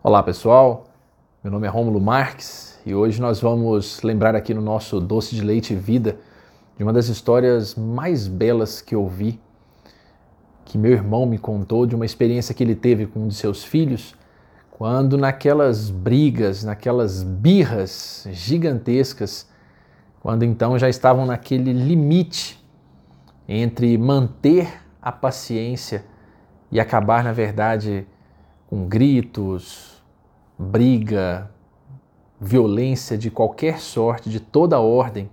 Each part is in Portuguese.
Olá pessoal, meu nome é Rômulo Marques e hoje nós vamos lembrar aqui no nosso Doce de Leite Vida de uma das histórias mais belas que eu vi, que meu irmão me contou de uma experiência que ele teve com um de seus filhos, quando naquelas brigas, naquelas birras gigantescas, quando então já estavam naquele limite entre manter a paciência e acabar, na verdade, com gritos, briga, violência de qualquer sorte, de toda ordem,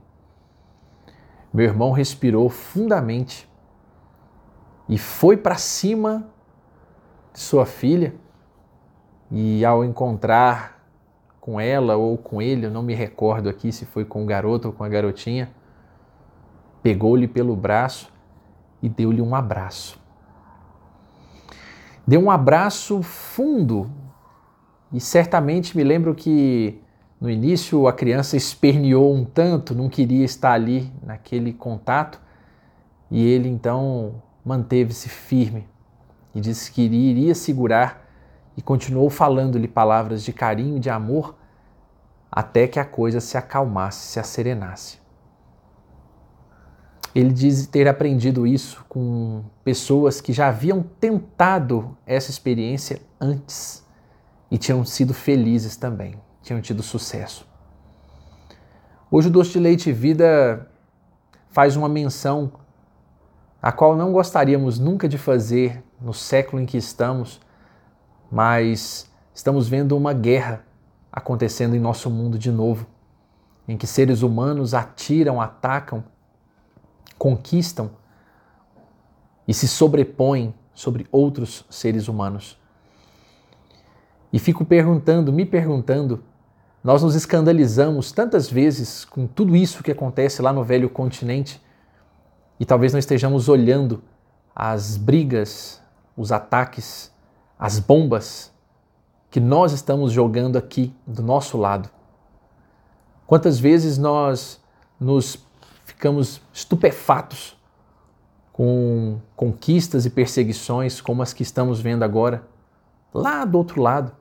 meu irmão respirou fundamente e foi para cima de sua filha. E ao encontrar com ela ou com ele, eu não me recordo aqui se foi com o garoto ou com a garotinha, pegou-lhe pelo braço e deu-lhe um abraço. Deu um abraço fundo e certamente me lembro que no início a criança esperneou um tanto, não queria estar ali naquele contato e ele então manteve-se firme e disse que iria segurar e continuou falando-lhe palavras de carinho e de amor até que a coisa se acalmasse, se acerenasse. Ele diz ter aprendido isso com pessoas que já haviam tentado essa experiência antes e tinham sido felizes também, tinham tido sucesso. Hoje o Doce de Leite Vida faz uma menção a qual não gostaríamos nunca de fazer no século em que estamos, mas estamos vendo uma guerra acontecendo em nosso mundo de novo, em que seres humanos atiram, atacam conquistam e se sobrepõem sobre outros seres humanos. E fico perguntando, me perguntando, nós nos escandalizamos tantas vezes com tudo isso que acontece lá no velho continente e talvez não estejamos olhando as brigas, os ataques, as bombas que nós estamos jogando aqui do nosso lado. Quantas vezes nós nos ficamos estupefatos com conquistas e perseguições como as que estamos vendo agora, lá do outro lado.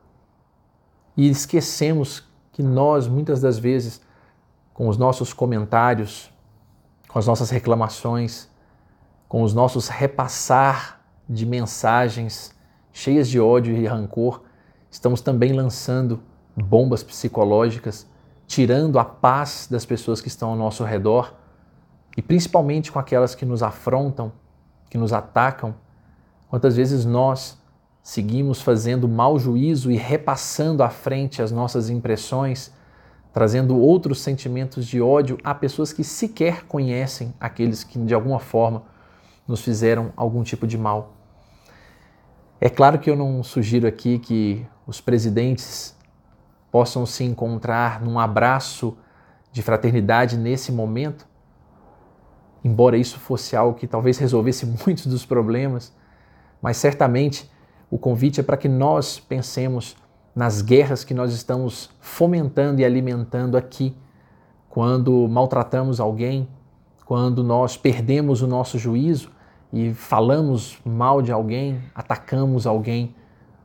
E esquecemos que nós, muitas das vezes, com os nossos comentários, com as nossas reclamações, com os nossos repassar de mensagens cheias de ódio e rancor, estamos também lançando bombas psicológicas, tirando a paz das pessoas que estão ao nosso redor e principalmente com aquelas que nos afrontam, que nos atacam, quantas vezes nós seguimos fazendo mau juízo e repassando à frente as nossas impressões, trazendo outros sentimentos de ódio a pessoas que sequer conhecem aqueles que de alguma forma nos fizeram algum tipo de mal. É claro que eu não sugiro aqui que os presidentes possam se encontrar num abraço de fraternidade nesse momento, embora isso fosse algo que talvez resolvesse muitos dos problemas, mas certamente o convite é para que nós pensemos nas guerras que nós estamos fomentando e alimentando aqui, quando maltratamos alguém, quando nós perdemos o nosso juízo e falamos mal de alguém, atacamos alguém,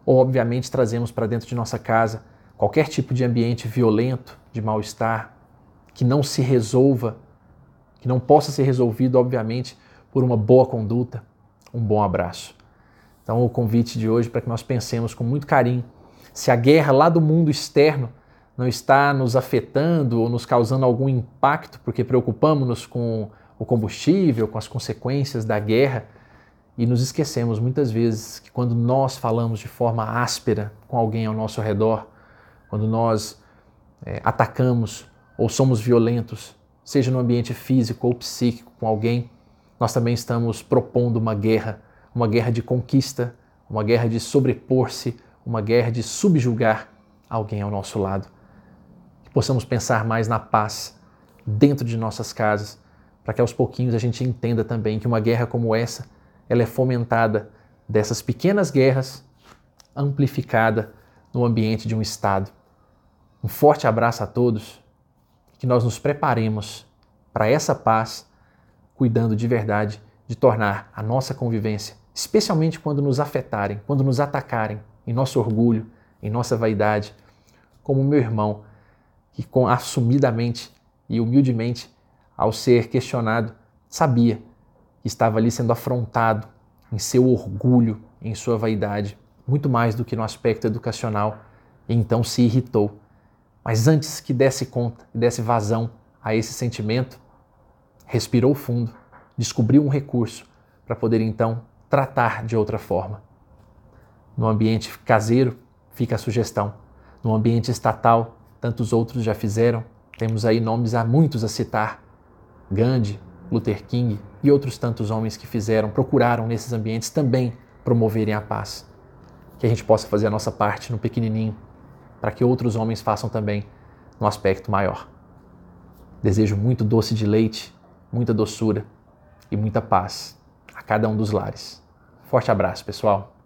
ou obviamente trazemos para dentro de nossa casa qualquer tipo de ambiente violento, de mal-estar, que não se resolva que não possa ser resolvido, obviamente, por uma boa conduta, um bom abraço. Então, o convite de hoje para que nós pensemos com muito carinho se a guerra lá do mundo externo não está nos afetando ou nos causando algum impacto, porque preocupamos-nos com o combustível, com as consequências da guerra e nos esquecemos muitas vezes que quando nós falamos de forma áspera com alguém ao nosso redor, quando nós é, atacamos ou somos violentos, seja no ambiente físico ou psíquico com alguém, nós também estamos propondo uma guerra, uma guerra de conquista, uma guerra de sobrepor-se, uma guerra de subjugar alguém ao nosso lado. Que possamos pensar mais na paz dentro de nossas casas, para que aos pouquinhos a gente entenda também que uma guerra como essa, ela é fomentada dessas pequenas guerras amplificada no ambiente de um estado. Um forte abraço a todos que nós nos preparemos para essa paz, cuidando de verdade de tornar a nossa convivência, especialmente quando nos afetarem, quando nos atacarem, em nosso orgulho, em nossa vaidade, como meu irmão, que com assumidamente e humildemente, ao ser questionado, sabia que estava ali sendo afrontado em seu orgulho, em sua vaidade, muito mais do que no aspecto educacional, e então se irritou. Mas antes que desse conta e desse vazão a esse sentimento, respirou fundo, descobriu um recurso para poder então tratar de outra forma. No ambiente caseiro, fica a sugestão. No ambiente estatal, tantos outros já fizeram. Temos aí nomes há muitos a citar: Gandhi, Luther King e outros tantos homens que fizeram, procuraram nesses ambientes também promoverem a paz. Que a gente possa fazer a nossa parte no pequenininho, para que outros homens façam também no aspecto maior. Desejo muito doce de leite, muita doçura e muita paz a cada um dos lares. Forte abraço, pessoal!